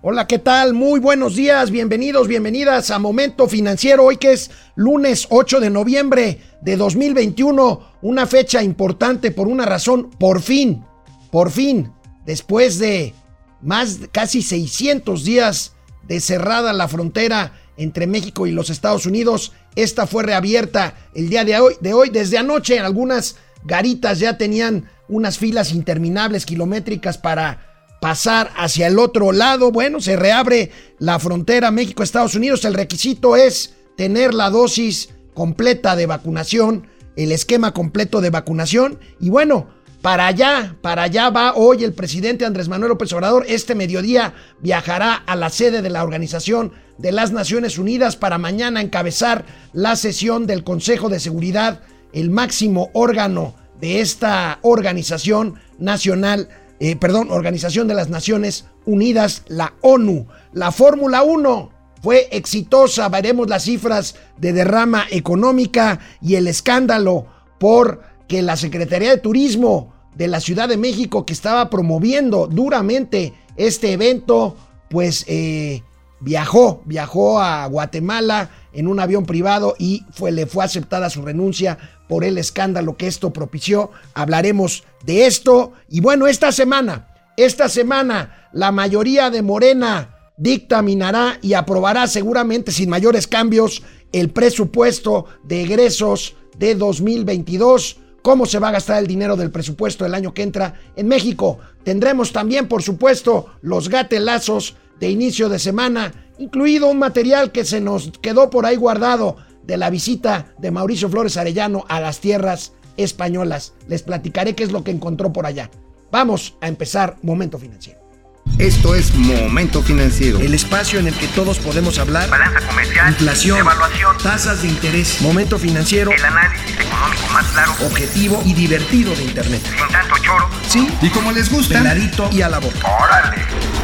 Hola, ¿qué tal? Muy buenos días, bienvenidos, bienvenidas a Momento Financiero, hoy que es lunes 8 de noviembre de 2021, una fecha importante por una razón, por fin, por fin, después de más casi 600 días de cerrada la frontera entre México y los Estados Unidos, esta fue reabierta el día de hoy, de hoy desde anoche, algunas garitas ya tenían unas filas interminables kilométricas para pasar hacia el otro lado. Bueno, se reabre la frontera México-Estados Unidos. El requisito es tener la dosis completa de vacunación, el esquema completo de vacunación. Y bueno, para allá, para allá va hoy el presidente Andrés Manuel López Obrador. Este mediodía viajará a la sede de la Organización de las Naciones Unidas para mañana encabezar la sesión del Consejo de Seguridad, el máximo órgano de esta organización nacional eh, perdón, Organización de las Naciones Unidas, la ONU. La Fórmula 1 fue exitosa, veremos las cifras de derrama económica y el escándalo por que la Secretaría de Turismo de la Ciudad de México, que estaba promoviendo duramente este evento, pues eh, viajó, viajó a Guatemala en un avión privado y fue, le fue aceptada su renuncia por el escándalo que esto propició. Hablaremos de esto. Y bueno, esta semana, esta semana, la mayoría de Morena dictaminará y aprobará seguramente sin mayores cambios el presupuesto de egresos de 2022 cómo se va a gastar el dinero del presupuesto del año que entra en México. Tendremos también, por supuesto, los gatelazos de inicio de semana, incluido un material que se nos quedó por ahí guardado de la visita de Mauricio Flores Arellano a las tierras españolas. Les platicaré qué es lo que encontró por allá. Vamos a empezar Momento Financiero. Esto es Momento Financiero. El espacio en el que todos podemos hablar. Balanza comercial. Inflación. Evaluación. Tasas de interés. Momento Financiero. El análisis económico más claro. Objetivo y divertido de Internet. Sin tanto choro. Sí. Y como les gusta. Peladito y a la boca. Órale.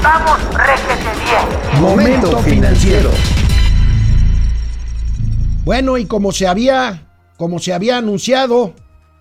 Vamos, réjete bien. Momento Financiero. Bueno, y como se había, como se había anunciado,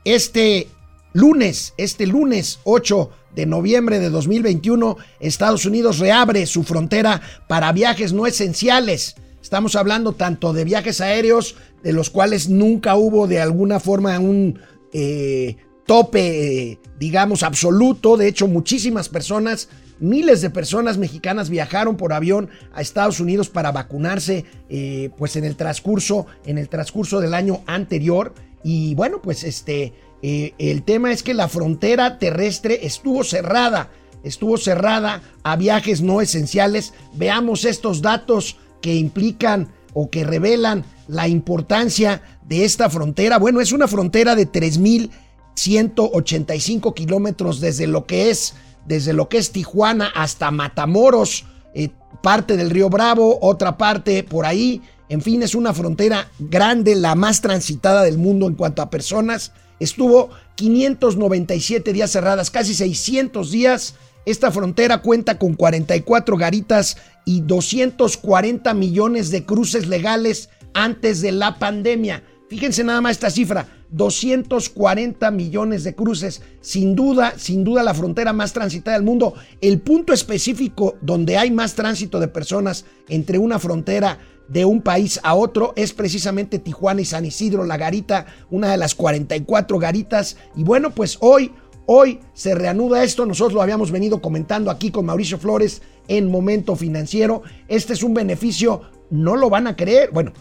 este lunes, este lunes 8 de noviembre de 2021, Estados Unidos reabre su frontera para viajes no esenciales. Estamos hablando tanto de viajes aéreos, de los cuales nunca hubo de alguna forma un eh, tope, eh, digamos, absoluto. De hecho, muchísimas personas Miles de personas mexicanas viajaron por avión a Estados Unidos para vacunarse, eh, pues en el transcurso, en el transcurso del año anterior. Y bueno, pues este, eh, el tema es que la frontera terrestre estuvo cerrada, estuvo cerrada a viajes no esenciales. Veamos estos datos que implican o que revelan la importancia de esta frontera. Bueno, es una frontera de 3.185 kilómetros desde lo que es desde lo que es Tijuana hasta Matamoros, eh, parte del río Bravo, otra parte por ahí. En fin, es una frontera grande, la más transitada del mundo en cuanto a personas. Estuvo 597 días cerradas, casi 600 días. Esta frontera cuenta con 44 garitas y 240 millones de cruces legales antes de la pandemia. Fíjense nada más esta cifra, 240 millones de cruces, sin duda, sin duda la frontera más transitada del mundo. El punto específico donde hay más tránsito de personas entre una frontera de un país a otro es precisamente Tijuana y San Isidro, la garita, una de las 44 garitas. Y bueno, pues hoy, hoy se reanuda esto. Nosotros lo habíamos venido comentando aquí con Mauricio Flores en Momento Financiero. Este es un beneficio, no lo van a creer. Bueno,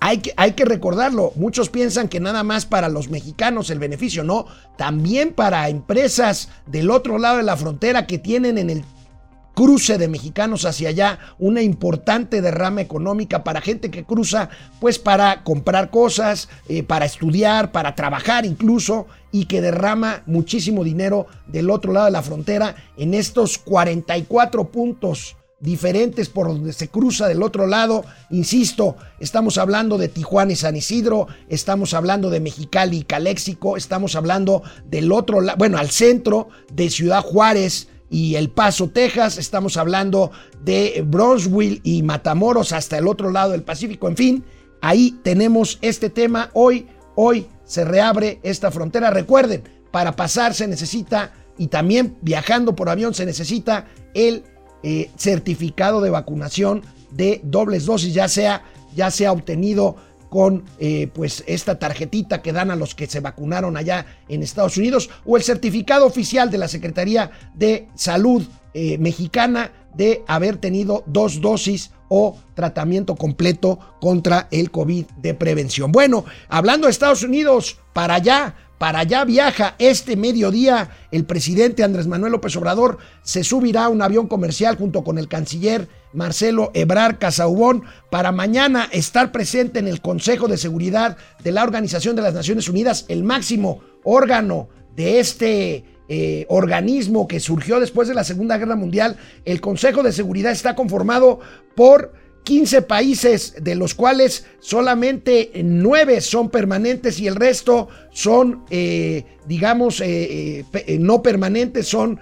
hay que, hay que recordarlo, muchos piensan que nada más para los mexicanos el beneficio, no, también para empresas del otro lado de la frontera que tienen en el cruce de mexicanos hacia allá, una importante derrama económica para gente que cruza, pues para comprar cosas, eh, para estudiar, para trabajar incluso, y que derrama muchísimo dinero del otro lado de la frontera en estos 44 puntos diferentes por donde se cruza del otro lado. Insisto, estamos hablando de Tijuana y San Isidro, estamos hablando de Mexicali y Caléxico, estamos hablando del otro lado, bueno, al centro de Ciudad Juárez y El Paso, Texas, estamos hablando de Bronzeville y Matamoros hasta el otro lado del Pacífico, en fin, ahí tenemos este tema. Hoy, hoy se reabre esta frontera. Recuerden, para pasar se necesita y también viajando por avión se necesita el eh, certificado de vacunación de dobles dosis, ya sea, ya sea obtenido con eh, pues esta tarjetita que dan a los que se vacunaron allá en Estados Unidos o el certificado oficial de la Secretaría de Salud eh, mexicana de haber tenido dos dosis o tratamiento completo contra el COVID de prevención. Bueno, hablando de Estados Unidos, para allá, para allá viaja este mediodía el presidente Andrés Manuel López Obrador. Se subirá a un avión comercial junto con el canciller Marcelo Ebrar Casaubón para mañana estar presente en el Consejo de Seguridad de la Organización de las Naciones Unidas, el máximo órgano de este eh, organismo que surgió después de la Segunda Guerra Mundial. El Consejo de Seguridad está conformado por 15 países, de los cuales solamente 9 son permanentes y el resto son, eh, digamos, eh, no permanentes, son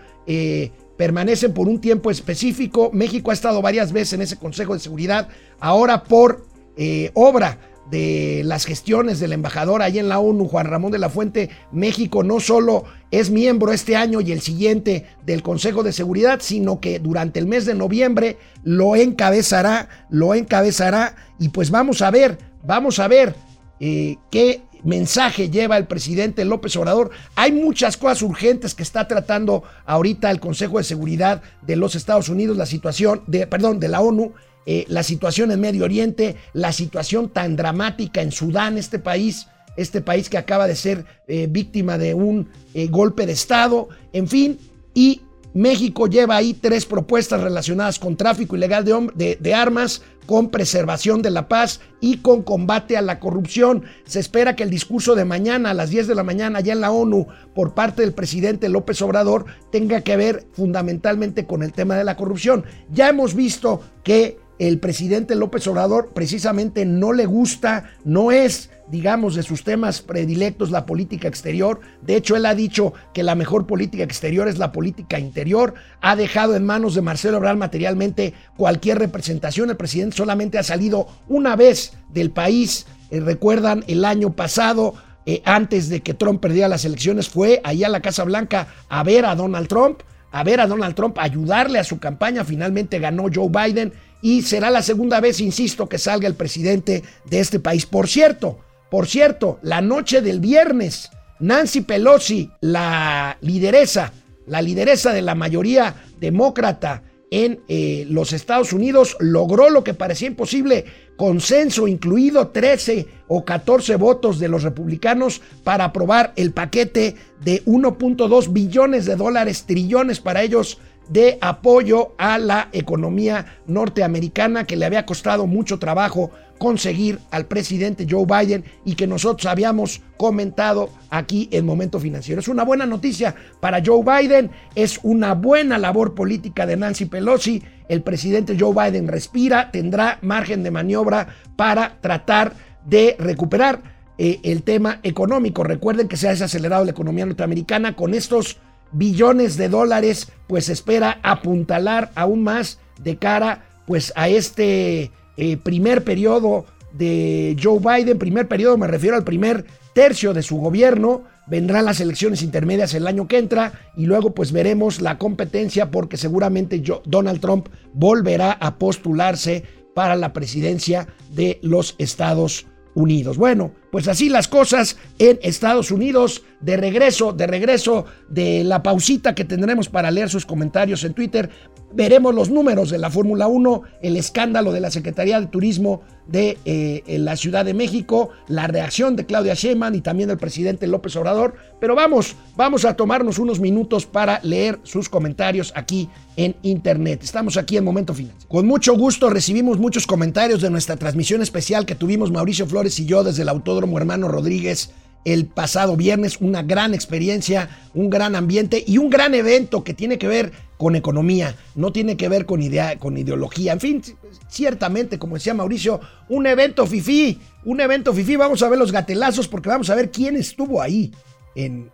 permanecen por un tiempo específico. México ha estado varias veces en ese Consejo de Seguridad, ahora por eh, obra de las gestiones del embajador ahí en la ONU, Juan Ramón de la Fuente, México no solo es miembro este año y el siguiente del Consejo de Seguridad, sino que durante el mes de noviembre lo encabezará, lo encabezará y pues vamos a ver, vamos a ver eh, qué mensaje lleva el presidente López Obrador. Hay muchas cosas urgentes que está tratando ahorita el Consejo de Seguridad de los Estados Unidos, la situación de, perdón, de la ONU, eh, la situación en Medio Oriente, la situación tan dramática en Sudán, este país, este país que acaba de ser eh, víctima de un eh, golpe de Estado, en fin, y México lleva ahí tres propuestas relacionadas con tráfico ilegal de, armas, con preservación de la paz y con combate a la corrupción. Se espera que el discurso de mañana a las 10 de la mañana allá en la ONU por parte del presidente López Obrador tenga que ver fundamentalmente con el tema de la corrupción. Ya hemos visto que el presidente López Obrador precisamente no le gusta, no es, digamos, de sus temas predilectos la política exterior. De hecho, él ha dicho que la mejor política exterior es la política interior. Ha dejado en manos de Marcelo Ebrard materialmente cualquier representación. El presidente solamente ha salido una vez del país. Eh, recuerdan el año pasado, eh, antes de que Trump perdiera las elecciones, fue allá a la Casa Blanca a ver a Donald Trump a ver a Donald Trump, ayudarle a su campaña. Finalmente ganó Joe Biden y será la segunda vez, insisto, que salga el presidente de este país. Por cierto, por cierto, la noche del viernes, Nancy Pelosi, la lideresa, la lideresa de la mayoría demócrata en eh, los Estados Unidos, logró lo que parecía imposible, consenso, incluido 13 o 14 votos de los republicanos para aprobar el paquete de 1.2 billones de dólares, trillones para ellos de apoyo a la economía norteamericana que le había costado mucho trabajo conseguir al presidente Joe Biden y que nosotros habíamos comentado aquí en Momento Financiero. Es una buena noticia para Joe Biden, es una buena labor política de Nancy Pelosi. El presidente Joe Biden respira, tendrá margen de maniobra para tratar de recuperar eh, el tema económico. Recuerden que se ha desacelerado la economía norteamericana con estos billones de dólares, pues espera apuntalar aún más de cara pues a este eh, primer periodo de Joe Biden, primer periodo me refiero al primer tercio de su gobierno, vendrán las elecciones intermedias el año que entra y luego pues veremos la competencia porque seguramente Donald Trump volverá a postularse para la presidencia de los Estados Unidos. Bueno, pues así las cosas en Estados Unidos. De regreso, de regreso de la pausita que tendremos para leer sus comentarios en Twitter, veremos los números de la Fórmula 1, el escándalo de la Secretaría de Turismo de eh, la Ciudad de México, la reacción de Claudia Sheinbaum y también del presidente López Obrador. Pero vamos, vamos a tomarnos unos minutos para leer sus comentarios aquí en Internet. Estamos aquí en Momento Final. Con mucho gusto recibimos muchos comentarios de nuestra transmisión especial que tuvimos Mauricio Flores y yo desde el Autódromo Hermano Rodríguez el pasado viernes, una gran experiencia, un gran ambiente y un gran evento que tiene que ver con economía, no tiene que ver con, idea, con ideología. En fin, ciertamente, como decía Mauricio, un evento fifí, un evento fifí. Vamos a ver los gatelazos porque vamos a ver quién estuvo ahí en,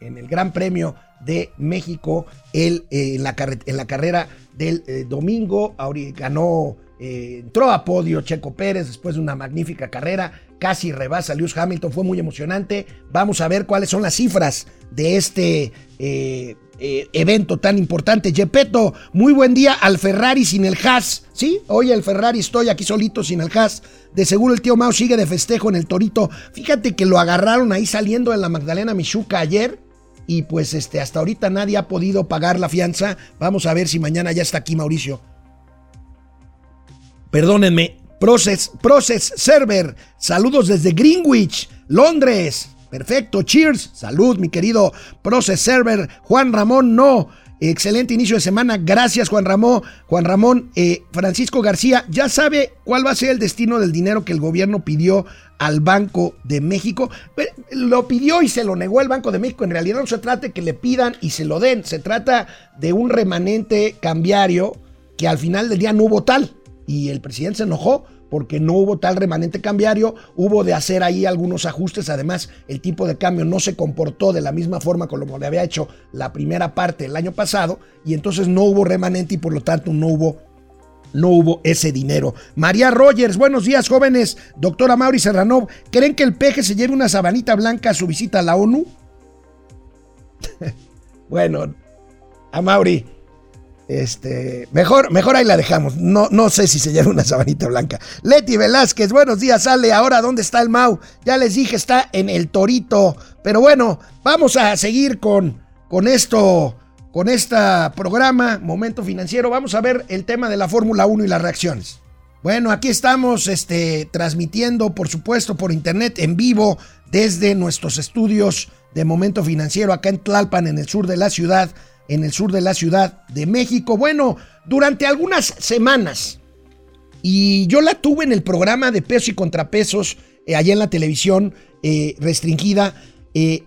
el Gran Premio de México el, eh, en, la en, la carrera del eh, domingo. ganó eh, entró a podio Checo Pérez después de una magnífica carrera, casi rebasa a Lewis Hamilton, fue muy emocionante. Vamos a ver cuáles son las cifras de este eh, eh, evento tan importante. Gepetto, muy buen día al Ferrari sin el Haas. Sí, hoy el Ferrari estoy aquí solito sin el Haas. De seguro el tío Mao sigue de festejo en el Torito. Fíjate que lo agarraron ahí saliendo de la Magdalena Michuca ayer. Y pues este, hasta ahorita nadie ha podido pagar la fianza. Vamos a ver si mañana ya está aquí Mauricio. Perdónenme. Process, Process Server. Saludos desde Greenwich, Londres. Perfecto, cheers. Salud, mi querido Process Server. Juan Ramón, no. Excelente inicio de semana. Gracias, Juan Ramón. Juan Ramón, eh, Francisco García, ¿ya sabe cuál va a ser el destino del dinero que el gobierno pidió al Banco de México? Lo pidió y se lo negó el Banco de México. En realidad no se trata de que le pidan y se lo den. Se trata de un remanente cambiario que al final del día no hubo tal y el presidente se enojó porque no hubo tal remanente cambiario, hubo de hacer ahí algunos ajustes, además el tipo de cambio no se comportó de la misma forma como le había hecho la primera parte el año pasado y entonces no hubo remanente y por lo tanto no hubo no hubo ese dinero. María Rogers, buenos días jóvenes. Doctora Mauri Serranov, ¿creen que el peje se lleve una sabanita blanca a su visita a la ONU? bueno, a Mauri, este, mejor, mejor ahí la dejamos. No, no sé si se lleva una sabanita blanca. Leti Velázquez, buenos días, sale. Ahora, ¿dónde está el Mau? Ya les dije, está en el Torito. Pero bueno, vamos a seguir con, con esto, con este programa, Momento Financiero. Vamos a ver el tema de la Fórmula 1 y las reacciones. Bueno, aquí estamos este, transmitiendo, por supuesto, por internet, en vivo, desde nuestros estudios de Momento Financiero, acá en Tlalpan, en el sur de la ciudad en el sur de la Ciudad de México. Bueno, durante algunas semanas, y yo la tuve en el programa de pesos y contrapesos, eh, allá en la televisión eh, restringida, eh,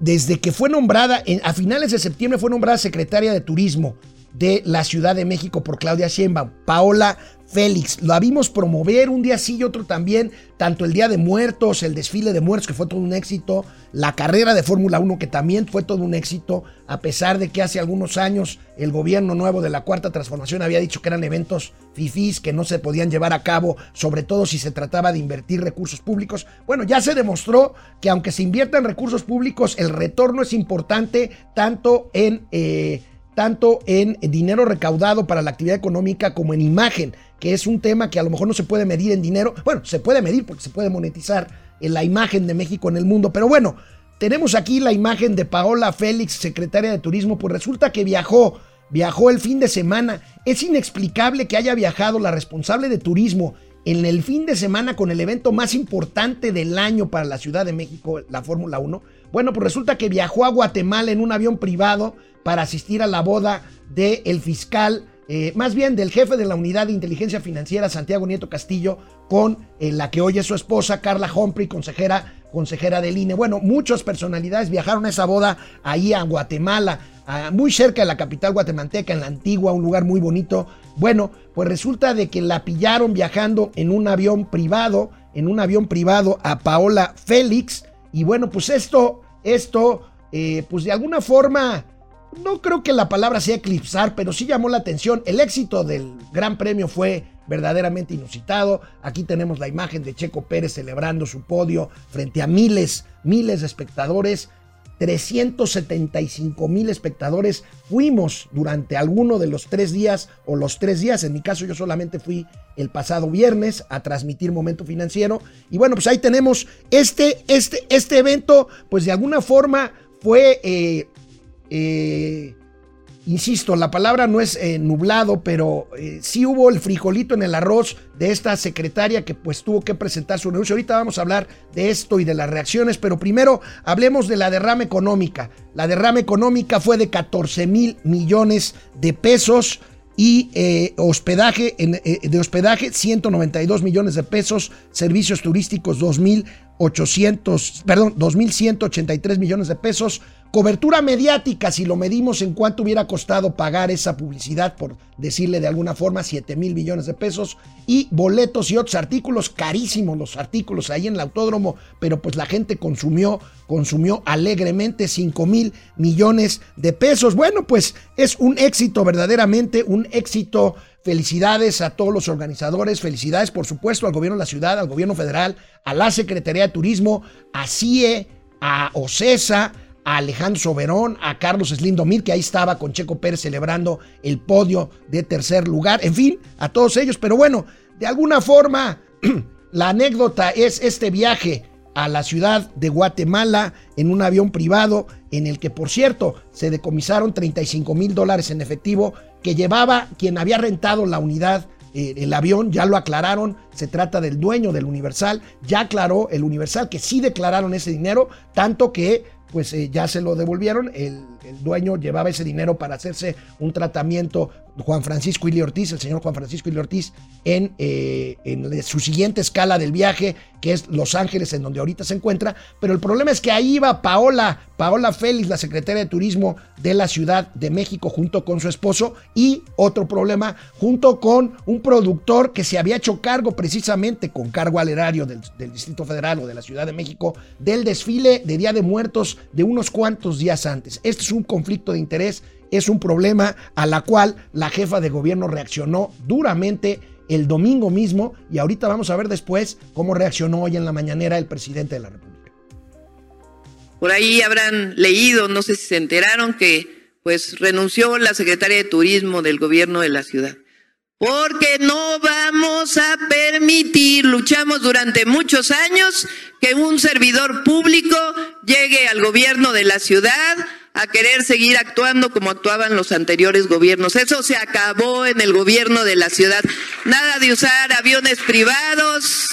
desde que fue nombrada, a finales de septiembre fue nombrada secretaria de Turismo de la Ciudad de México por Claudia Sheinbaum, Paola Félix. La vimos promover un día sí y otro también, tanto el Día de Muertos, el desfile de muertos, que fue todo un éxito, la carrera de Fórmula 1, que también fue todo un éxito, a pesar de que hace algunos años el gobierno nuevo de la Cuarta Transformación había dicho que eran eventos fifís que no se podían llevar a cabo, sobre todo si se trataba de invertir recursos públicos. Bueno, ya se demostró que aunque se inviertan recursos públicos, el retorno es importante tanto en... Eh, tanto en dinero recaudado para la actividad económica como en imagen, que es un tema que a lo mejor no se puede medir en dinero. Bueno, se puede medir porque se puede monetizar en la imagen de México en el mundo, pero bueno, tenemos aquí la imagen de Paola Félix, secretaria de Turismo, pues resulta que viajó, viajó el fin de semana. Es inexplicable que haya viajado la responsable de turismo en el fin de semana con el evento más importante del año para la Ciudad de México, la Fórmula 1. Bueno, pues resulta que viajó a Guatemala en un avión privado para asistir a la boda del fiscal, eh, más bien del jefe de la unidad de inteligencia financiera, Santiago Nieto Castillo, con eh, la que hoy es su esposa, Carla Humphrey, consejera, consejera del INE. Bueno, muchas personalidades viajaron a esa boda ahí a Guatemala, muy cerca de la capital guatemalteca, en la antigua, un lugar muy bonito. Bueno, pues resulta de que la pillaron viajando en un avión privado, en un avión privado a Paola Félix. Y bueno, pues esto, esto, eh, pues de alguna forma no creo que la palabra sea eclipsar, pero sí llamó la atención. El éxito del Gran Premio fue verdaderamente inusitado. Aquí tenemos la imagen de Checo Pérez celebrando su podio frente a miles, miles de espectadores. 375 mil espectadores fuimos durante alguno de los tres días o los tres días. En mi caso yo solamente fui el pasado viernes a transmitir Momento Financiero. Y bueno, pues ahí tenemos este, este, este evento, pues de alguna forma fue eh, eh, insisto, la palabra no es eh, nublado, pero eh, sí hubo el frijolito en el arroz de esta secretaria que pues tuvo que presentar su renuncio. Ahorita vamos a hablar de esto y de las reacciones, pero primero hablemos de la derrama económica. La derrama económica fue de 14 mil millones de pesos y hospedaje de hospedaje 192 millones de pesos, servicios turísticos 2.800, perdón, 2.183 millones de pesos, Cobertura mediática, si lo medimos en cuánto hubiera costado pagar esa publicidad, por decirle de alguna forma, 7 mil millones de pesos. Y boletos y otros artículos, carísimos los artículos ahí en el autódromo, pero pues la gente consumió, consumió alegremente 5 mil millones de pesos. Bueno, pues es un éxito verdaderamente, un éxito Felicidades a todos los organizadores, felicidades por supuesto al gobierno de la ciudad, al gobierno federal, a la Secretaría de Turismo, a CIE, a OCESA, a Alejandro Soberón, a Carlos Slim Domir, que ahí estaba con Checo Pérez celebrando el podio de tercer lugar, en fin, a todos ellos. Pero bueno, de alguna forma, la anécdota es este viaje a la ciudad de Guatemala en un avión privado en el que, por cierto, se decomisaron 35 mil dólares en efectivo que llevaba quien había rentado la unidad, eh, el avión, ya lo aclararon, se trata del dueño del Universal, ya aclaró el Universal que sí declararon ese dinero, tanto que pues eh, ya se lo devolvieron, el, el dueño llevaba ese dinero para hacerse un tratamiento Juan Francisco Ili Ortiz, el señor Juan Francisco Ili Ortiz, en, eh, en, su siguiente escala del viaje, que es Los Ángeles, en donde ahorita se encuentra. Pero el problema es que ahí iba Paola, Paola Félix, la secretaria de Turismo de la Ciudad de México, junto con su esposo. Y otro problema, junto con un productor que se había hecho cargo precisamente con cargo al erario del, del Distrito Federal o de la Ciudad de México, del desfile de Día de Muertos de unos cuantos días antes. Este es un conflicto de interés es un problema a la cual la jefa de gobierno reaccionó duramente el domingo mismo y ahorita vamos a ver después cómo reaccionó hoy en la mañanera el presidente de la República. Por ahí habrán leído, no sé si se enteraron, que pues renunció la secretaria de Turismo del gobierno de la ciudad. Porque no vamos a permitir, luchamos durante muchos años, que un servidor público llegue al gobierno de la ciudad a querer seguir actuando como actuaban los anteriores gobiernos. Eso se acabó en el gobierno de la ciudad. Nada de usar aviones privados.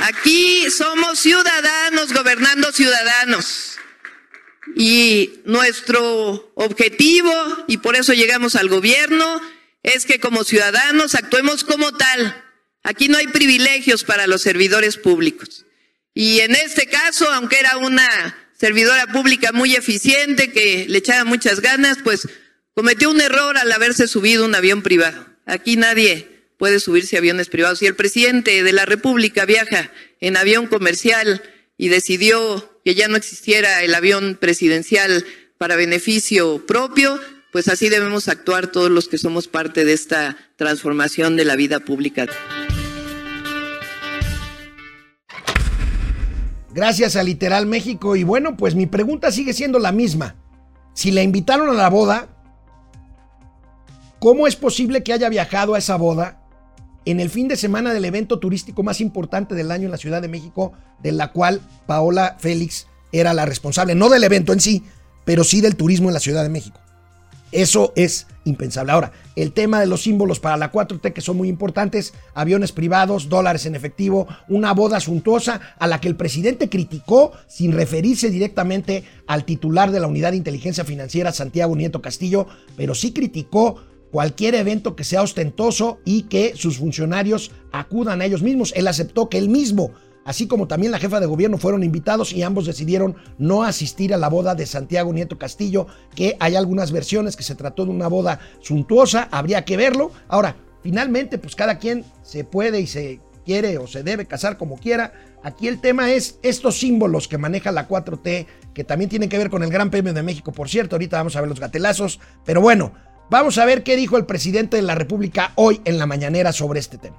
Aquí somos ciudadanos gobernando ciudadanos. Y nuestro objetivo, y por eso llegamos al gobierno, es que como ciudadanos actuemos como tal. Aquí no hay privilegios para los servidores públicos. Y en este caso, aunque era una servidora pública muy eficiente que le echaba muchas ganas, pues cometió un error al haberse subido un avión privado. Aquí nadie puede subirse aviones privados. Si el presidente de la República viaja en avión comercial y decidió que ya no existiera el avión presidencial para beneficio propio, pues así debemos actuar todos los que somos parte de esta transformación de la vida pública. Gracias a Literal México. Y bueno, pues mi pregunta sigue siendo la misma. Si la invitaron a la boda, ¿cómo es posible que haya viajado a esa boda en el fin de semana del evento turístico más importante del año en la Ciudad de México, de la cual Paola Félix era la responsable? No del evento en sí, pero sí del turismo en la Ciudad de México. Eso es impensable. Ahora, el tema de los símbolos para la 4T que son muy importantes, aviones privados, dólares en efectivo, una boda suntuosa a la que el presidente criticó sin referirse directamente al titular de la Unidad de Inteligencia Financiera, Santiago Nieto Castillo, pero sí criticó cualquier evento que sea ostentoso y que sus funcionarios acudan a ellos mismos. Él aceptó que él mismo así como también la jefa de gobierno fueron invitados y ambos decidieron no asistir a la boda de Santiago Nieto Castillo, que hay algunas versiones que se trató de una boda suntuosa, habría que verlo. Ahora, finalmente, pues cada quien se puede y se quiere o se debe casar como quiera. Aquí el tema es estos símbolos que maneja la 4T, que también tienen que ver con el Gran Premio de México, por cierto, ahorita vamos a ver los gatelazos, pero bueno, vamos a ver qué dijo el presidente de la República hoy en la mañanera sobre este tema.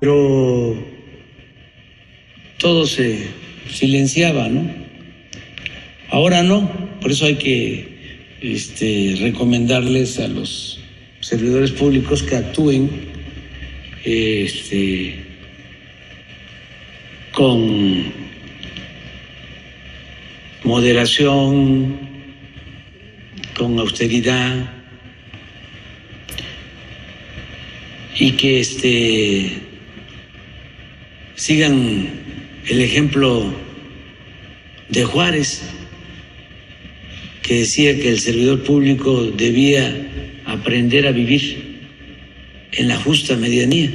Pero todo se silenciaba, ¿no? Ahora no, por eso hay que este, recomendarles a los servidores públicos que actúen este, con moderación, con austeridad y que este, sigan el ejemplo de Juárez, que decía que el servidor público debía aprender a vivir en la justa medianía.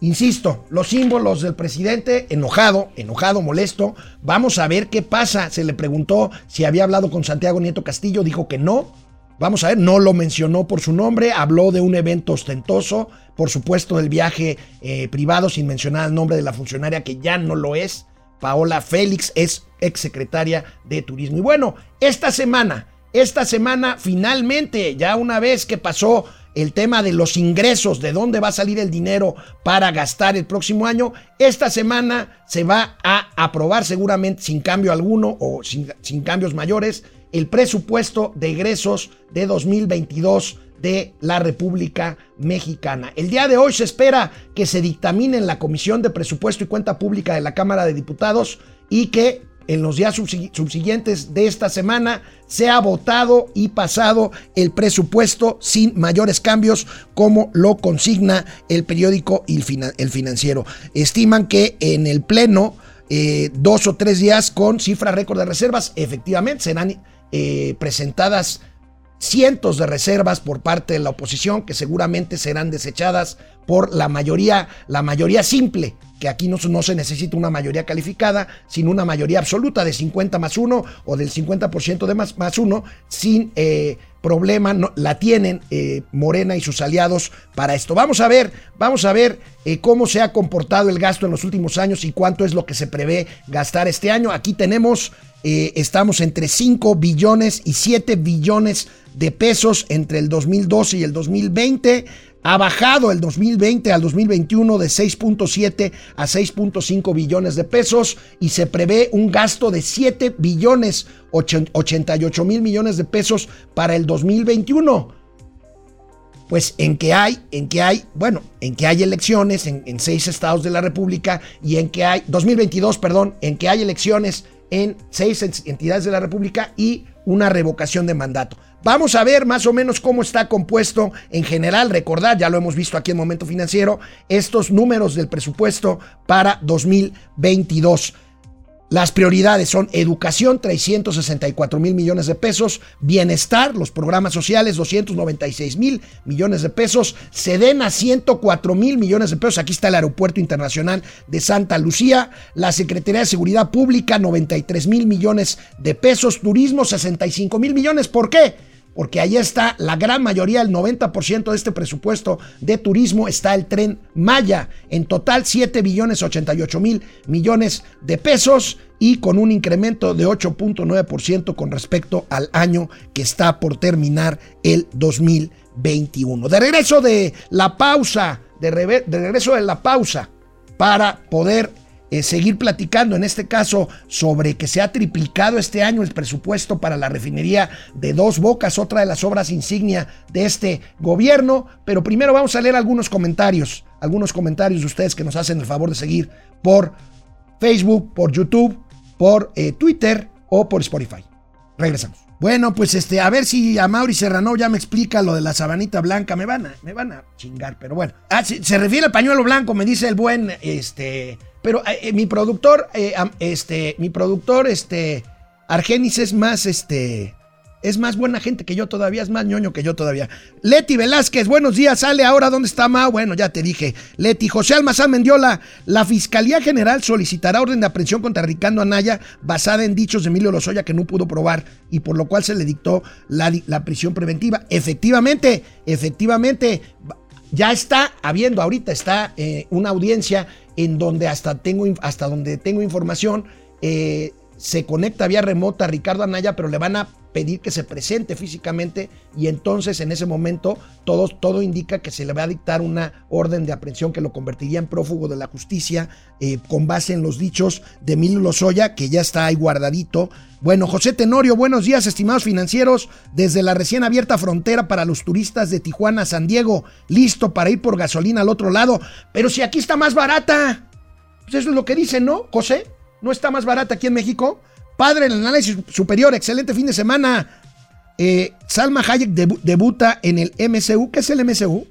Insisto, los símbolos del presidente enojado, enojado, molesto. Vamos a ver qué pasa. Se le preguntó si había hablado con Santiago Nieto Castillo, dijo que no. Vamos a ver, no lo mencionó por su nombre, habló de un evento ostentoso, por supuesto del viaje eh, privado sin mencionar el nombre de la funcionaria que ya no lo es, Paola Félix, es exsecretaria de Turismo. Y bueno, esta semana, esta semana finalmente, ya una vez que pasó el tema de los ingresos, de dónde va a salir el dinero para gastar el próximo año, esta semana se va a aprobar seguramente sin cambio alguno o sin, sin cambios mayores el presupuesto de egresos de 2022 de la República Mexicana. El día de hoy se espera que se dictamine en la Comisión de Presupuesto y Cuenta Pública de la Cámara de Diputados y que en los días subsiguientes de esta semana se ha votado y pasado el presupuesto sin mayores cambios como lo consigna el periódico El Financiero. Estiman que en el Pleno eh, dos o tres días con cifra récord de reservas efectivamente serán eh, presentadas cientos de reservas por parte de la oposición que seguramente serán desechadas por la mayoría, la mayoría simple, que aquí no, no se necesita una mayoría calificada, sino una mayoría absoluta de 50 más 1 o del 50% de más, más 1, sin eh, problema, no, la tienen eh, Morena y sus aliados para esto. Vamos a ver, vamos a ver eh, cómo se ha comportado el gasto en los últimos años y cuánto es lo que se prevé gastar este año. Aquí tenemos, estamos entre 5 billones y 7 billones de pesos entre el 2012 y el 2020. Ha bajado el 2020 al 2021 de 6.7 a 6.5 billones de pesos y se prevé un gasto de 7 billones 88 mil millones de pesos para el 2021. Pues en que hay, en que hay, bueno, en que hay elecciones en, en seis estados de la República y en que hay, 2022, perdón, en que hay elecciones en seis entidades de la República y una revocación de mandato. Vamos a ver más o menos cómo está compuesto en general. Recordar, ya lo hemos visto aquí en Momento Financiero, estos números del presupuesto para 2022. Las prioridades son educación, 364 mil millones de pesos, bienestar, los programas sociales, 296 mil millones de pesos, Sedena, 104 mil millones de pesos, aquí está el Aeropuerto Internacional de Santa Lucía, la Secretaría de Seguridad Pública, 93 mil millones de pesos, turismo, 65 mil millones, ¿por qué? Porque ahí está la gran mayoría, el 90% de este presupuesto de turismo está el tren Maya. En total 7 billones 88 mil millones de pesos y con un incremento de 8.9% con respecto al año que está por terminar el 2021. De regreso de la pausa, de, de regreso de la pausa para poder eh, seguir platicando, en este caso, sobre que se ha triplicado este año el presupuesto para la refinería de Dos Bocas, otra de las obras insignia de este gobierno. Pero primero vamos a leer algunos comentarios, algunos comentarios de ustedes que nos hacen el favor de seguir por Facebook, por YouTube, por eh, Twitter o por Spotify. Regresamos. Bueno, pues este, a ver si a Mauri Serrano ya me explica lo de la sabanita blanca. Me van a, me van a chingar, pero bueno. Ah, se refiere al pañuelo blanco, me dice el buen, este, pero eh, eh, mi productor, eh, este, mi productor, este, Argenis es más, este, es más buena gente que yo todavía, es más ñoño que yo todavía. Leti Velázquez, buenos días, sale ahora, ¿dónde está Mao? Bueno, ya te dije. Leti, José Almazán Mendiola, la Fiscalía General solicitará orden de aprehensión contra Ricardo Anaya basada en dichos de Emilio Lozoya que no pudo probar y por lo cual se le dictó la, la prisión preventiva. Efectivamente, efectivamente, ya está habiendo ahorita, está una audiencia en donde hasta, tengo, hasta donde tengo información, eh, se conecta vía remota a Ricardo Anaya, pero le van a pedir que se presente físicamente y entonces en ese momento todo, todo indica que se le va a dictar una orden de aprehensión que lo convertiría en prófugo de la justicia eh, con base en los dichos de Emilio Lozoya, que ya está ahí guardadito. Bueno, José Tenorio, buenos días, estimados financieros, desde la recién abierta frontera para los turistas de Tijuana a San Diego, listo para ir por gasolina al otro lado, pero si aquí está más barata. Pues eso es lo que dicen, ¿no, José? ¿No está más barata aquí en México? Padre, el análisis superior, excelente fin de semana. Eh, Salma Hayek debuta en el MCU. ¿Qué es el MCU?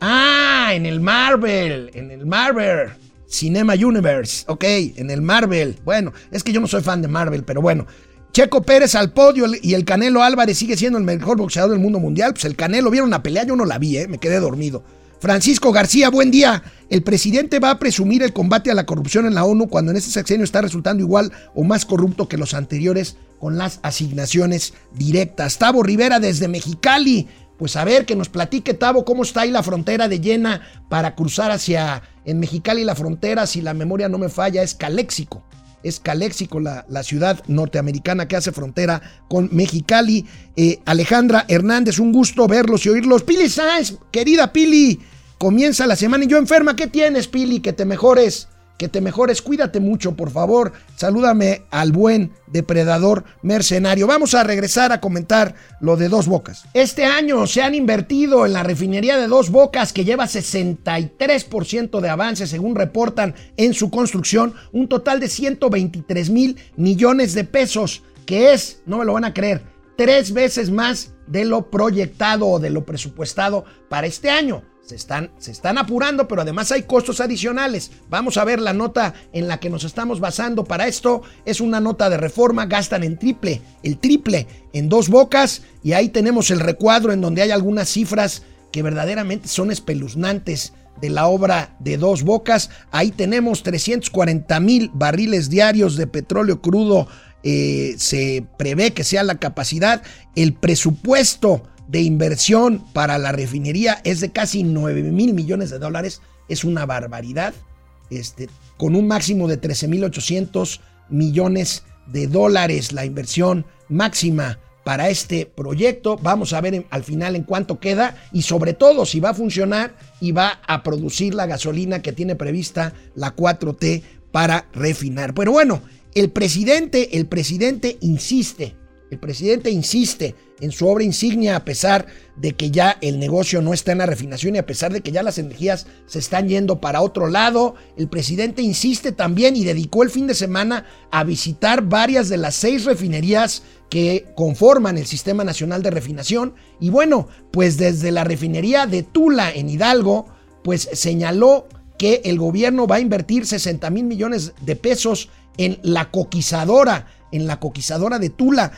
Ah, en el Marvel, en el Marvel. Cinema Universe, ok, en el Marvel. Bueno, es que yo no soy fan de Marvel, pero bueno. Checo Pérez al podio y el Canelo Álvarez sigue siendo el mejor boxeador del mundo mundial. Pues el Canelo, vieron la pelea, yo no la vi, ¿eh? me quedé dormido. Francisco García, buen día. El presidente va a presumir el combate a la corrupción en la ONU cuando en este sexenio está resultando igual o más corrupto que los anteriores con las asignaciones directas. Tavo Rivera desde Mexicali. Pues a ver, que nos platique Tavo cómo está ahí la frontera de llena para cruzar hacia en Mexicali la frontera, si la memoria no me falla, es Caléxico. es Calexico, la, la ciudad norteamericana que hace frontera con Mexicali. Eh, Alejandra Hernández, un gusto verlos y oírlos. Pili Sáenz, querida Pili, comienza la semana y yo enferma. ¿Qué tienes, Pili? Que te mejores que te mejores, cuídate mucho, por favor. Salúdame al buen depredador mercenario. Vamos a regresar a comentar lo de Dos Bocas. Este año se han invertido en la refinería de Dos Bocas, que lleva 63% de avance, según reportan en su construcción, un total de 123 mil millones de pesos, que es, no me lo van a creer, tres veces más de lo proyectado o de lo presupuestado para este año. Se están, se están apurando, pero además hay costos adicionales. Vamos a ver la nota en la que nos estamos basando para esto. Es una nota de reforma, gastan en triple, el triple en dos bocas y ahí tenemos el recuadro en donde hay algunas cifras que verdaderamente son espeluznantes de la obra de dos bocas. Ahí tenemos 340 mil barriles diarios de petróleo crudo. Eh, se prevé que sea la capacidad. El presupuesto de inversión para la refinería es de casi 9 mil millones de dólares. Es una barbaridad. Este, con un máximo de 13 mil 800 millones de dólares la inversión máxima para este proyecto. Vamos a ver al final en cuánto queda y sobre todo si va a funcionar y va a producir la gasolina que tiene prevista la 4T para refinar. Pero bueno, el presidente, el presidente insiste, el presidente insiste en su obra insignia, a pesar de que ya el negocio no está en la refinación y a pesar de que ya las energías se están yendo para otro lado. El presidente insiste también y dedicó el fin de semana a visitar varias de las seis refinerías que conforman el Sistema Nacional de Refinación. Y bueno, pues desde la refinería de Tula en Hidalgo, pues señaló que el gobierno va a invertir 60 mil millones de pesos en la coquizadora, en la coquizadora de Tula.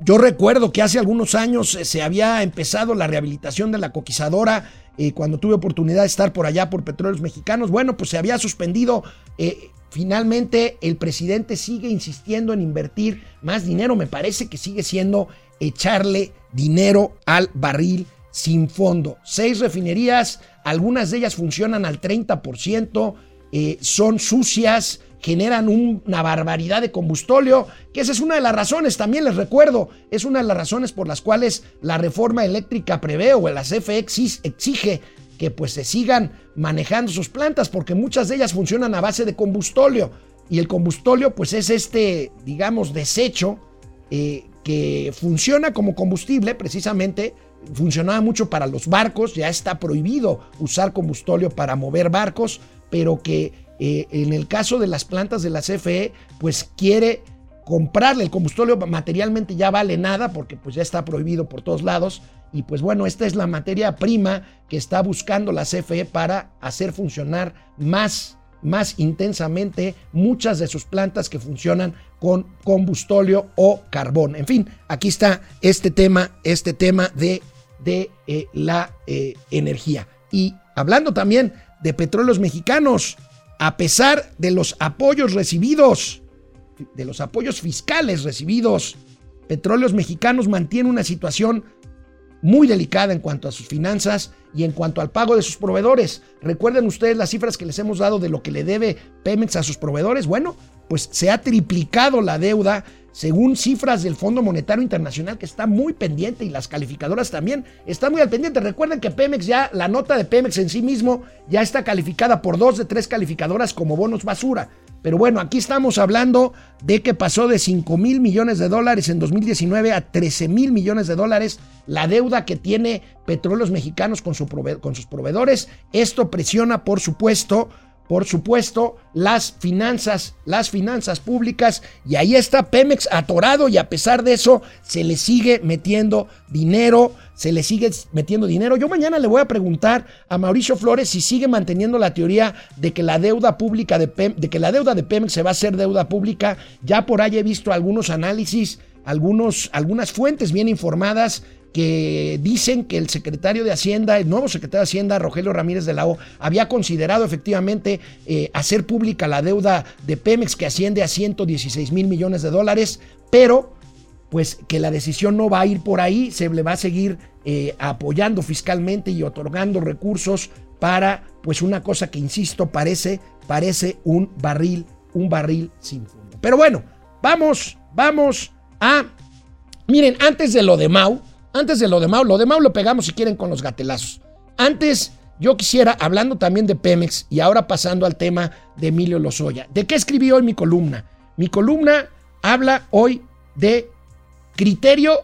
Yo recuerdo que hace algunos años eh, se había empezado la rehabilitación de la coquizadora eh, cuando tuve oportunidad de estar por allá por Petróleos Mexicanos. Bueno, pues se había suspendido. Eh, finalmente el presidente sigue insistiendo en invertir más dinero. Me parece que sigue siendo echarle dinero al barril sin fondo. Seis refinerías, algunas de ellas funcionan al 30%, son sucias generan una barbaridad de combustóleo, que esa es una de las razones, también les recuerdo, es una de las razones por las cuales la reforma eléctrica prevé o la CFE exige que pues se sigan manejando sus plantas, porque muchas de ellas funcionan a base de combustóleo, y el combustóleo pues es este, digamos, desecho eh, que funciona como combustible precisamente, funcionaba mucho para los barcos, ya está prohibido usar combustóleo para mover barcos, pero que eh, en el caso de las plantas de la CFE, pues quiere comprarle el combustible materialmente ya vale nada porque pues ya está prohibido por todos lados y pues bueno, esta es la materia prima que está buscando la CFE para hacer funcionar más más intensamente muchas de sus plantas que funcionan con combustóleo o carbón. En fin, aquí está este tema, este tema de, eh, la eh, energía. Y hablando también de petróleos mexicanos, a pesar de los apoyos recibidos, de los apoyos fiscales recibidos, Petróleos Mexicanos mantiene una situación muy delicada en cuanto a sus finanzas y en cuanto al pago de sus proveedores. Recuerden ustedes las cifras que les hemos dado de lo que le debe Pemex a sus proveedores. Bueno, pues se ha triplicado la deuda según cifras del Fondo Monetario Internacional, que está muy pendiente y las calificadoras también están muy al pendiente. Recuerden que Pemex ya, la nota de Pemex en sí mismo ya está calificada por dos de tres calificadoras como bonos basura. Pero bueno, aquí estamos hablando de que pasó de 5 mil millones de dólares en 2019 a 13 mil millones de dólares la deuda que tiene Petróleos Mexicanos con, con sus proveedores. Esto presiona, por supuesto, por supuesto, las finanzas, las finanzas públicas, y ahí está Pemex atorado y a pesar de eso se le sigue metiendo dinero, se le sigue metiendo dinero. Yo mañana le voy a preguntar a Mauricio Flores si sigue manteniendo la teoría de que la deuda pública de, de que la deuda de Pemex se va a hacer deuda pública. Ya por ahí he visto algunos análisis, algunos, algunas fuentes bien informadas que dicen que el secretario de Hacienda, el nuevo secretario de Hacienda, Rogelio Ramírez de la O, había considerado efectivamente eh, hacer pública la deuda de Pemex que asciende a 116 mil millones de dólares, pero pues que la decisión no va a ir por ahí, se le va a seguir eh, apoyando fiscalmente y otorgando recursos para pues una cosa que, insisto, parece, parece un barril un barril sin fondo. Pero bueno, vamos, vamos a... Miren, antes de lo de Mau, antes de lo de Mau, lo de Mau lo pegamos si quieren con los gatelazos. Antes, yo quisiera, hablando también de Pemex y ahora pasando al tema de Emilio Lozoya, ¿de qué escribí hoy mi columna? Mi columna habla hoy de criterio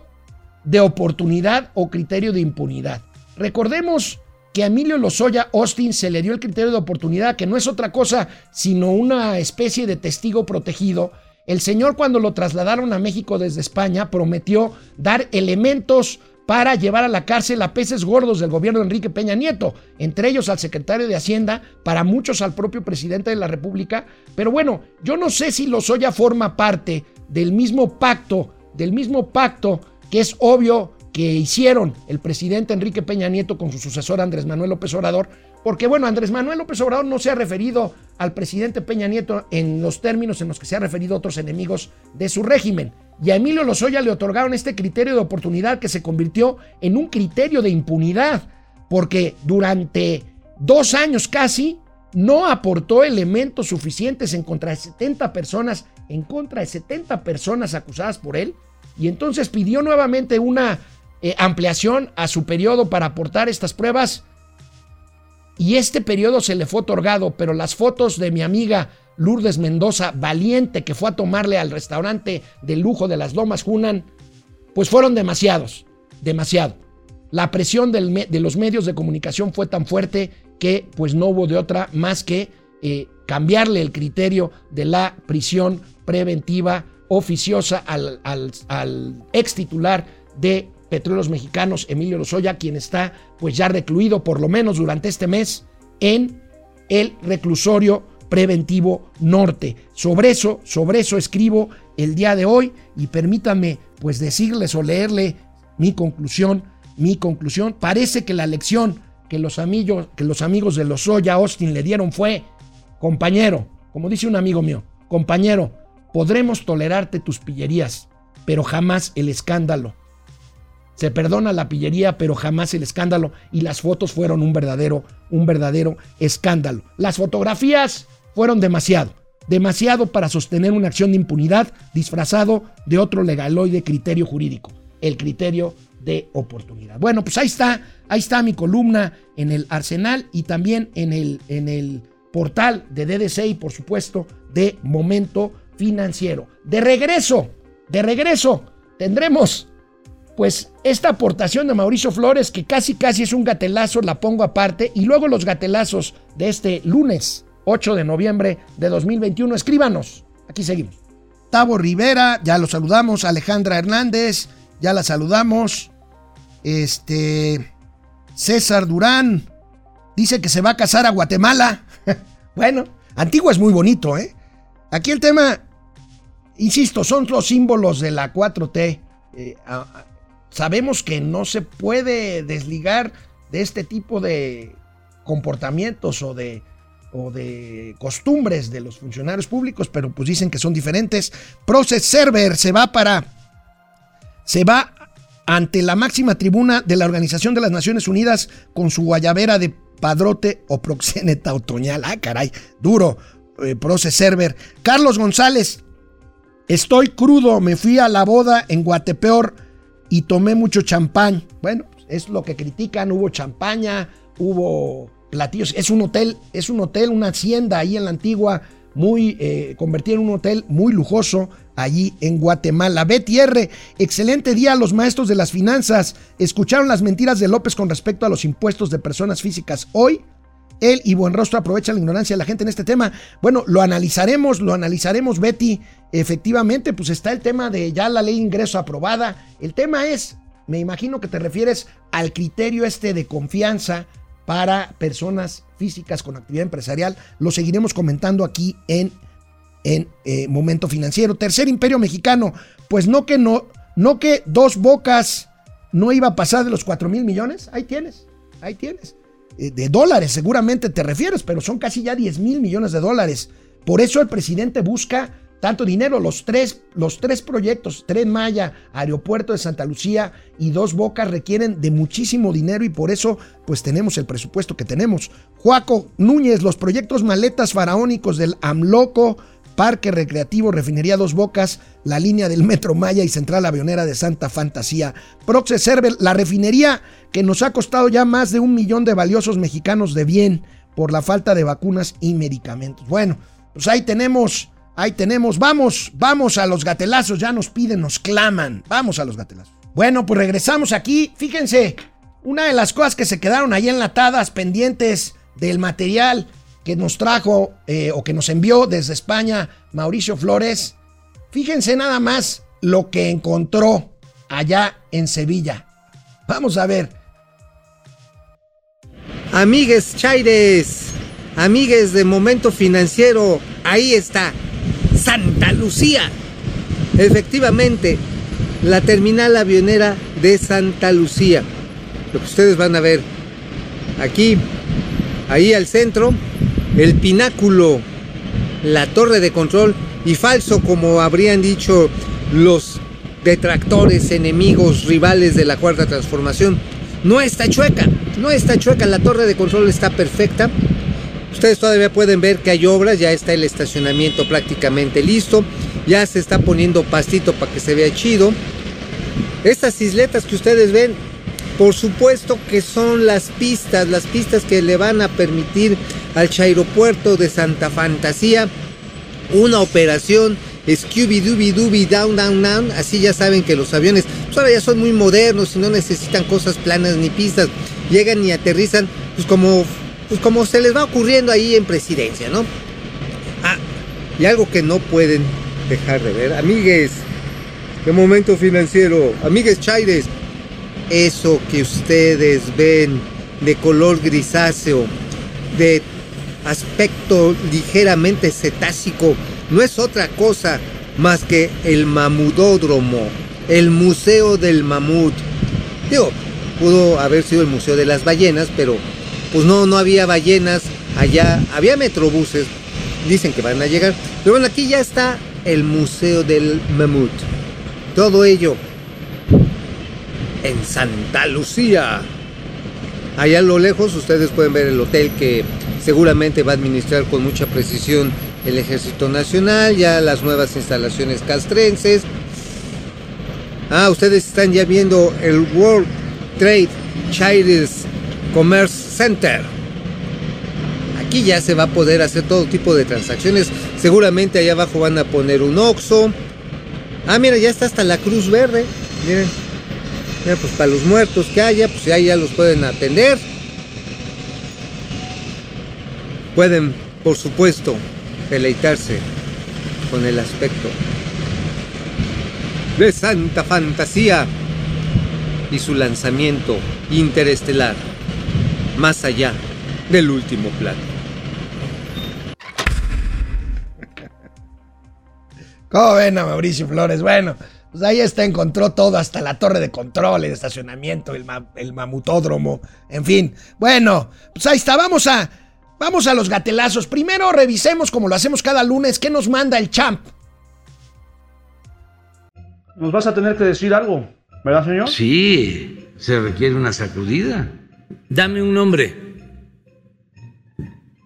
de oportunidad o criterio de impunidad. Recordemos que a Emilio Lozoya Austin se le dio el criterio de oportunidad, que no es otra cosa sino una especie de testigo protegido. El señor cuando lo trasladaron a México desde España prometió dar elementos para llevar a la cárcel a peces gordos del gobierno de Enrique Peña Nieto, entre ellos al secretario de Hacienda, para muchos al propio presidente de la República. Pero bueno, yo no sé si Lozoya forma parte del mismo pacto, del mismo pacto que es obvio que hicieron el presidente Enrique Peña Nieto con su sucesor Andrés Manuel López Obrador, porque bueno, Andrés Manuel López Obrador no se ha referido al presidente Peña Nieto en los términos en los que se ha referido a otros enemigos de su régimen. Y a Emilio Lozoya le otorgaron este criterio de oportunidad que se convirtió en un criterio de impunidad, porque durante dos años casi no aportó elementos suficientes en contra de 70 personas, en contra de 70 personas acusadas por él, y entonces pidió nuevamente una eh, ampliación a su periodo para aportar estas pruebas. Y este periodo se le fue otorgado, pero las fotos de mi amiga Lourdes Mendoza, valiente, que fue a tomarle al restaurante de lujo de las Lomas Junan, pues fueron demasiados, demasiado. La presión de los medios de comunicación fue tan fuerte que pues no hubo de otra más que eh, cambiarle el criterio de la prisión preventiva oficiosa al, al, al ex titular de Petróleos Mexicanos, Emilio Lozoya, quien está pues ya recluido por lo menos durante este mes en el reclusorio preventivo norte. Sobre eso, sobre eso escribo el día de hoy y permítanme pues decirles o leerle mi conclusión, mi conclusión. Parece que la lección que los amigos, que los amigos de Lozoya Austin le dieron fue, compañero, como dice un amigo mío, compañero, podremos tolerarte tus pillerías, pero jamás el escándalo se perdona la pillería, pero jamás el escándalo. Y las fotos fueron un verdadero, un verdadero escándalo. Las fotografías fueron demasiado, demasiado para sostener una acción de impunidad disfrazado de otro legaloide criterio jurídico, el criterio de oportunidad. Bueno, pues ahí está, ahí está mi columna en el Arsenal y también en el, en el portal de DDC y por supuesto de Momento Financiero. De regreso, de regreso, tendremos pues esta aportación de Mauricio Flores, que casi casi es un gatelazo, la pongo aparte, y luego los gatelazos de este lunes 8 de noviembre de 2021, escríbanos, aquí seguimos. Tavo Rivera, ya lo saludamos, Alejandra Hernández, ya la saludamos, este, César Durán, dice que se va a casar a Guatemala, bueno, Antigua es muy bonito, ¿eh? Aquí el tema, insisto, son los símbolos de la 4T. Eh, sabemos que no se puede desligar de este tipo de comportamientos o de, costumbres de los funcionarios públicos, pero pues dicen que son diferentes. Process Server se va para... se va ante la máxima tribuna de la Organización de las Naciones Unidas con su guayabera de padrote o proxeneta otoñal. Ah, caray, duro. Eh, Process Server. Carlos González, estoy crudo, me fui a la boda en Guatepeor y tomé mucho champán. Bueno, es lo que critican, hubo champaña, hubo platillos, es un hotel, es un hotel, una hacienda ahí en la antigua, muy eh, convertida en un hotel muy lujoso allí en Guatemala. Betty R, excelente día a los maestros de las finanzas. Escucharon las mentiras de López con respecto a los impuestos de personas físicas. Hoy él y Buenrostro aprovechan la ignorancia de la gente en este tema. Bueno, lo analizaremos, lo analizaremos, Betty. Efectivamente, pues está el tema de ya la ley de ingreso aprobada. El tema es, me imagino que te refieres al criterio este de confianza para personas físicas con actividad empresarial. Lo seguiremos comentando aquí en, en eh, Momento Financiero. Tercer Imperio Mexicano, pues no que no, no que dos bocas no iba a pasar de los 4 mil millones. Ahí tienes, ahí tienes. Eh, de dólares, seguramente te refieres, pero son casi ya 10 mil millones de dólares. Por eso el presidente busca tanto dinero. Los tres, los tres proyectos, Tren Maya, Aeropuerto de Santa Lucía y Dos Bocas requieren de muchísimo dinero y por eso pues tenemos el presupuesto que tenemos. Joaco Núñez, los proyectos maletas faraónicos del AMLOCO Parque Recreativo Refinería Dos Bocas, la línea del Metro Maya y Central Avionera de Santa Fantasía. Proxe Server, la refinería que nos ha costado ya más de un millón de valiosos mexicanos de bien por la falta de vacunas y medicamentos. Bueno, pues ahí tenemos, ahí tenemos, vamos, vamos a los gatelazos, ya nos piden, nos claman, vamos a los gatelazos. Bueno, pues regresamos aquí, fíjense, una de las cosas que se quedaron ahí enlatadas, pendientes del material que nos trajo eh, o que nos envió desde España Mauricio Flores, fíjense nada más lo que encontró allá en Sevilla. Vamos a ver. Amigues Chaires, amigues de Momento Financiero, ahí está, Santa Lucía. Efectivamente, la terminal avionera de Santa Lucía. Lo que ustedes van a ver aquí, ahí al centro, el pináculo, la torre de control y falso como habrían dicho los detractores, enemigos, rivales de la cuarta transformación. No está chueca, no está chueca, la torre de control está perfecta. Ustedes todavía pueden ver que hay obras, ya está el estacionamiento prácticamente listo, ya se está poniendo pastito para que se vea chido. Estas isletas que ustedes ven, por supuesto que son las pistas, las pistas que le van a permitir al aeropuerto de Santa Fantasía una operación Scooby Dooby Dooby Down Down Down. Así ya saben que los aviones pues ahora ya son muy modernos y no necesitan cosas planas ni pistas. Llegan y aterrizan pues como, pues como se les va ocurriendo ahí en presidencia, ¿no? Ah, y algo que no pueden dejar de ver, amigues, de momento financiero, amigues Chaires, eso que ustedes ven de color grisáceo, de aspecto ligeramente cetácico, no es otra cosa más que el mamudódromo, el museo del mamut. Digo, pudo haber sido el museo de las ballenas, pero pues no, no había ballenas allá, había metrobuses, dicen que van a llegar, pero bueno, aquí ya está el museo del mamut. Todo ello en Santa Lucía. Allá a lo lejos ustedes pueden ver el hotel que seguramente va a administrar con mucha precisión el Ejército Nacional, ya las nuevas instalaciones castrenses. Ah, ustedes están ya viendo el World Trade Charities Commerce Center. Aquí ya se va a poder hacer todo tipo de transacciones. Seguramente allá abajo van a poner un Oxxo. Ah, mira, ya está hasta la Cruz Verde. Miren. Mira, pues para los muertos que haya, pues ya, ya los pueden atender. Pueden, por supuesto, deleitarse con el aspecto de Santa Fantasía y su lanzamiento interestelar más allá del último plano. ¿Cómo ven a Mauricio Flores? Bueno, pues ahí está, encontró todo, hasta la torre de control, el estacionamiento, el, ma- el mamutódromo, en fin. Bueno, pues ahí está, vamos a, vamos a los gatelazos. Primero revisemos, como lo hacemos cada lunes, qué nos manda el champ. Nos vas a tener que decir algo, ¿verdad, señor? Sí, se requiere una sacudida. Dame un nombre.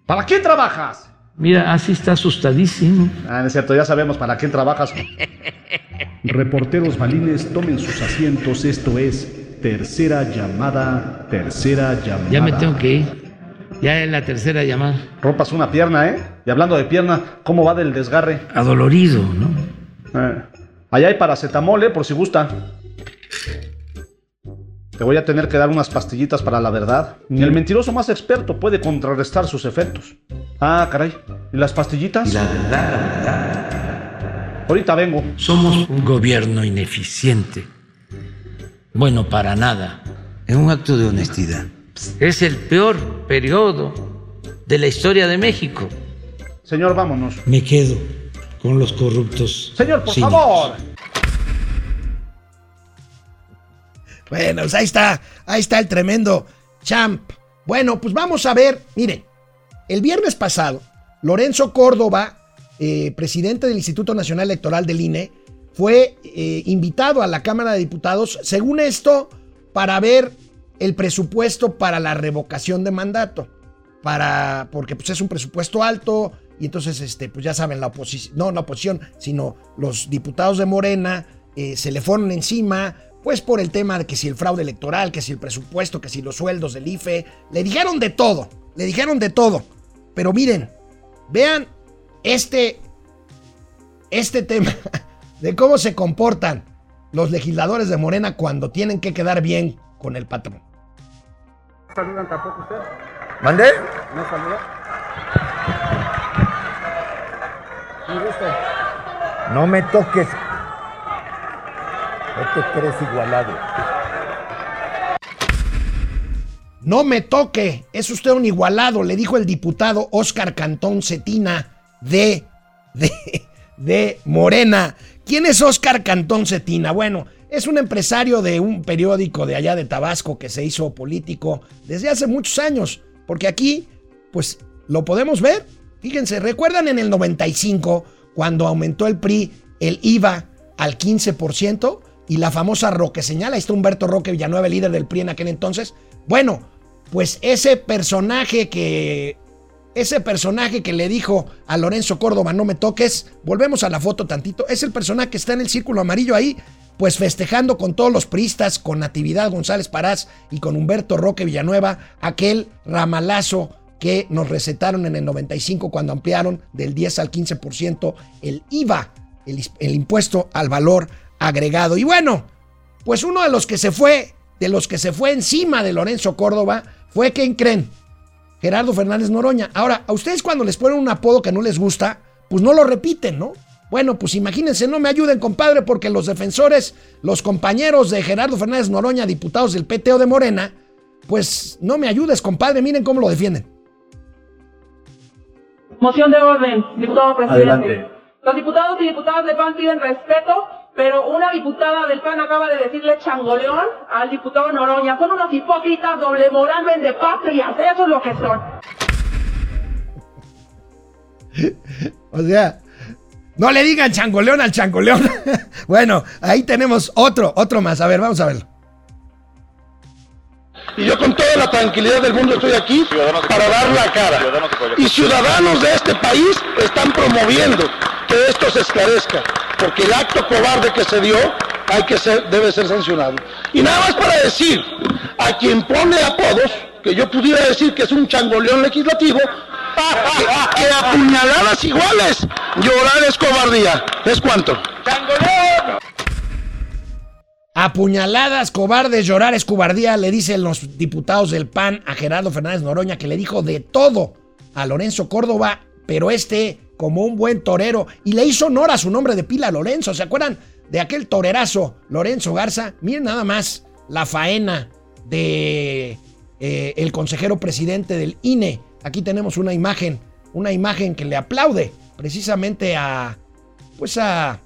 ¿Para quién trabajas? Mira, así está asustadísimo. Ah, no es cierto, ya sabemos para quién trabajas. Reporteros balines, tomen sus asientos. Esto es tercera llamada, tercera llamada. Ya me tengo que ir. Ya es la tercera llamada. Rompas una pierna, ¿eh? Y hablando de pierna, ¿cómo va del desgarre? Adolorido, ¿no? Eh, allá hay paracetamol, ¿eh? Por si gusta. Te voy a tener que dar unas pastillitas para la verdad. Ni el mentiroso más experto puede contrarrestar sus efectos. Ah, caray. ¿Y las pastillitas? La verdad, la verdad. Ahorita vengo. Somos un gobierno ineficiente. Bueno, para nada. Es un acto de honestidad. Es el peor periodo de la historia de México. Señor, vámonos. Me quedo con los corruptos. Señor, por cínicos. favor. Bueno, pues ahí está, ahí está el tremendo champ. Bueno, pues vamos a ver, miren, el viernes pasado, Lorenzo Córdoba, eh, presidente del Instituto Nacional Electoral del INE, fue eh, invitado a la Cámara de Diputados, según esto, para ver el presupuesto para la revocación de mandato. Para, porque pues, es un presupuesto alto, y entonces, este, pues ya saben, la oposición, no la oposición, sino los diputados de Morena eh, se le fueron encima, pues por el tema de que si el fraude electoral, que si el presupuesto, que si los sueldos del IFE, le dijeron de todo, le dijeron de todo. Pero miren, vean este, este tema de cómo se comportan los legisladores de Morena cuando tienen que quedar bien con el patrón. ¿No saludan tampoco usted? ¿Mandé? ¿No saluda? Mire usted. No me toques. No te crees igualado. No me toque, es usted un igualado, le dijo el diputado Óscar Cantón Cetina de, de, de Morena. ¿Quién es Óscar Cantón Cetina? Bueno, es un empresario de un periódico de allá de Tabasco que se hizo político desde hace muchos años, porque aquí, pues, lo podemos ver. Fíjense, ¿recuerdan en el 95 cuando aumentó el PRI el IVA al 15%? Y la famosa Roque señala, ahí está Humberto Roque Villanueva, líder del PRI en aquel entonces. Bueno, pues ese personaje que ese personaje que le dijo a Lorenzo Córdoba no me toques, volvemos a la foto tantito, es el personaje que está en el círculo amarillo ahí, pues festejando con todos los priistas, con Natividad González Parás y con Humberto Roque Villanueva, aquel ramalazo que nos recetaron en el 95 cuando ampliaron del 10 al 15% el IVA, el, el impuesto al valor agregado. Y bueno, pues uno de los que se fue, de los que se fue encima de Lorenzo Córdoba, fue, ¿quién creen? Gerardo Fernández Noroña. Ahora, a ustedes cuando les ponen un apodo que no les gusta, pues no lo repiten, ¿no? Bueno, pues imagínense, no me ayuden, compadre, porque los defensores, los compañeros de Gerardo Fernández Noroña, diputados del PTO de Morena, pues no me ayudes, compadre, miren cómo lo defienden. Moción de orden, diputado presidente. Adelante. Los diputados y diputadas del PAN piden respeto, pero una diputada del PAN acaba de decirle changoleón al diputado Noroña. Son unos hipócritas, doble moral, de patrias, eso es lo que son. O sea, no le digan changoleón al changoleón. bueno, ahí tenemos otro, otro más. A ver, vamos a verlo. Y yo con toda la tranquilidad del mundo estoy aquí para dar la cara. Y ciudadanos de este país están promoviendo que esto se esclarezca, porque el acto cobarde que se dio hay que ser, debe ser sancionado. Y nada más para decir a quien pone apodos, que yo pudiera decir que es un changoleón legislativo, que, que a puñaladas iguales llorar es cobardía. ¿Es cuánto? Apuñaladas, cobardes, llorar es cobardía, le dicen los diputados del PAN a Gerardo Fernández Noroña, que le dijo de todo a Lorenzo Córdoba, pero este, como un buen torero, y le hizo honor a su nombre de pila Lorenzo. ¿Se acuerdan de aquel torerazo Lorenzo Garza? Miren nada más la faena de eh, el consejero presidente del INE. Aquí tenemos una imagen, una imagen que le aplaude precisamente a, pues a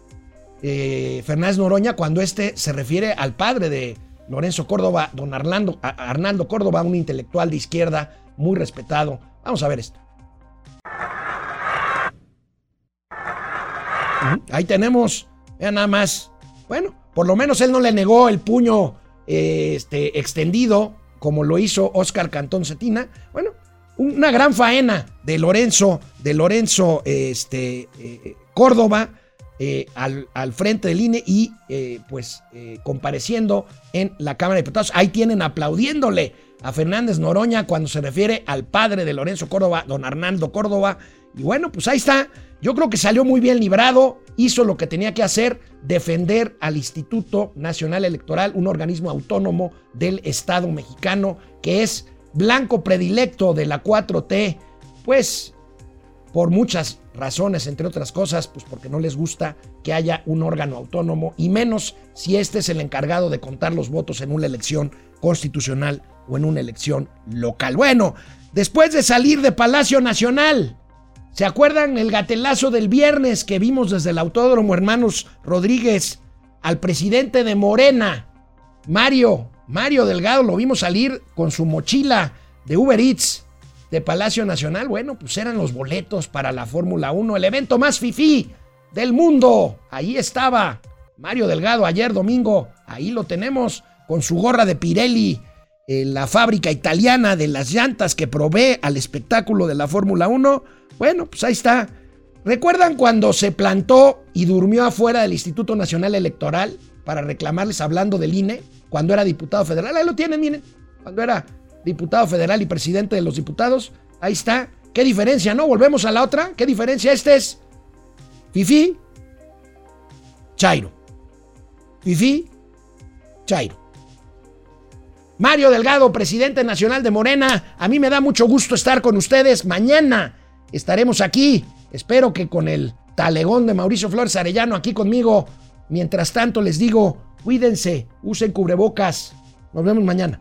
eh, Fernández Noroña cuando este se refiere al padre de Lorenzo Córdoba, don Arnaldo, Córdoba, un intelectual de izquierda muy respetado. Vamos a ver esto. Ahí tenemos, vean nada más. Bueno, por lo menos él no le negó el puño eh, este, extendido como lo hizo Oscar Cantón Cetina. Bueno, una gran faena de Lorenzo, de Lorenzo este, eh, Córdoba eh, al, al frente del INE y pues compareciendo en la Cámara de Diputados. Ahí tienen aplaudiéndole a Fernández Noroña cuando se refiere al padre de Lorenzo Córdoba, don Arnaldo Córdoba. Y bueno, pues ahí está. Yo creo que salió muy bien librado, hizo lo que tenía que hacer, defender al Instituto Nacional Electoral, un organismo autónomo del Estado mexicano que es blanco predilecto de la 4T, pues por muchas razones, entre otras cosas, pues porque no les gusta que haya un órgano autónomo y menos si este es el encargado de contar los votos en una elección constitucional o en una elección local. Bueno, después de salir de Palacio Nacional, ¿se acuerdan el gatelazo del viernes que vimos desde el Autódromo Hermanos Rodríguez al presidente de Morena, Mario, Mario Delgado, lo vimos salir con su mochila de Uber Eats de Palacio Nacional? Bueno, pues eran los boletos para la Fórmula 1, el evento más fifí del mundo. Ahí estaba Mario Delgado ayer domingo, ahí lo tenemos con su gorra de Pirelli eh, la fábrica italiana de las llantas que provee al espectáculo de la Fórmula 1. Bueno, pues ahí está. ¿Recuerdan cuando se plantó y durmió afuera del Instituto Nacional Electoral para reclamarles hablando del INE? Cuando era diputado federal. Ahí lo tienen, miren. Cuando era diputado federal y presidente de los diputados. Ahí está. ¿Qué diferencia, no? Volvemos a la otra. ¿Qué diferencia? Este es Fifi, Chairo. Fifi, Chairo. Mario Delgado, presidente nacional de Morena. A mí me da mucho gusto estar con ustedes. Mañana estaremos aquí. Espero que con el talegón de Mauricio Flores Arellano aquí conmigo. Mientras tanto les digo, cuídense, usen cubrebocas. Nos vemos mañana.